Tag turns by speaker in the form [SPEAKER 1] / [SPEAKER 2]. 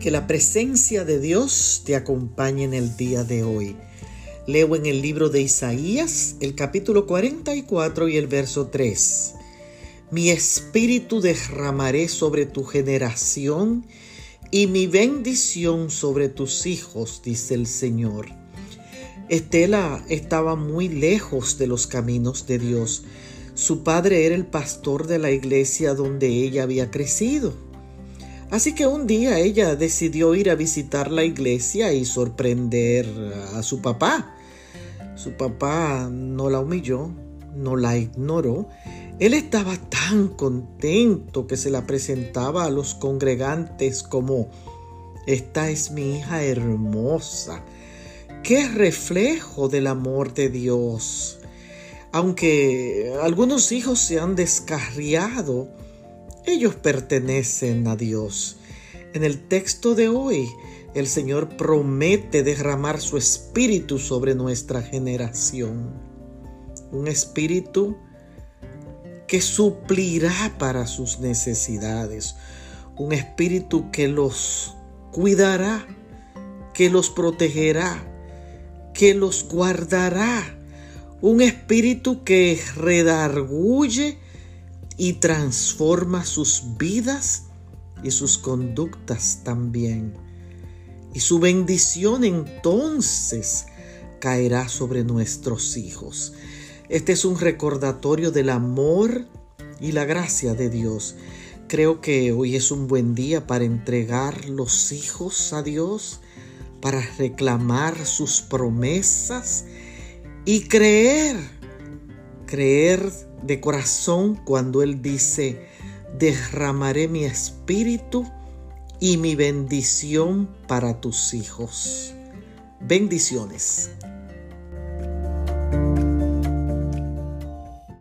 [SPEAKER 1] Que la presencia de Dios te acompañe en el día de hoy. Leo en el libro de Isaías, el capítulo 44 y el verso 3. Mi espíritu derramaré sobre tu generación y mi bendición sobre tus hijos, dice el Señor. Estela estaba muy lejos de los caminos de Dios. Su padre era el pastor de la iglesia donde ella había crecido. Así que un día ella decidió ir a visitar la iglesia y sorprender a su papá. Su papá no la humilló, no la ignoró. Él estaba tan contento que se la presentaba a los congregantes como, esta es mi hija hermosa Qué reflejo del amor de Dios. Aunque algunos hijos se han descarriado, ellos pertenecen a Dios. En el texto de hoy, el Señor promete derramar su espíritu sobre nuestra generación. Un espíritu que suplirá para sus necesidades. Un espíritu que los cuidará, que los protegerá, que los guardará, un espíritu que redarguye y transforma sus vidas y sus conductas también. Y su bendición entonces caerá sobre nuestros hijos. Este es un recordatorio del amor y la gracia de Dios. Creo que hoy es un buen día para entregar los hijos a Dios para reclamar sus promesas y creer, creer de corazón cuando Él dice, derramaré mi espíritu y mi bendición para tus hijos. Bendiciones.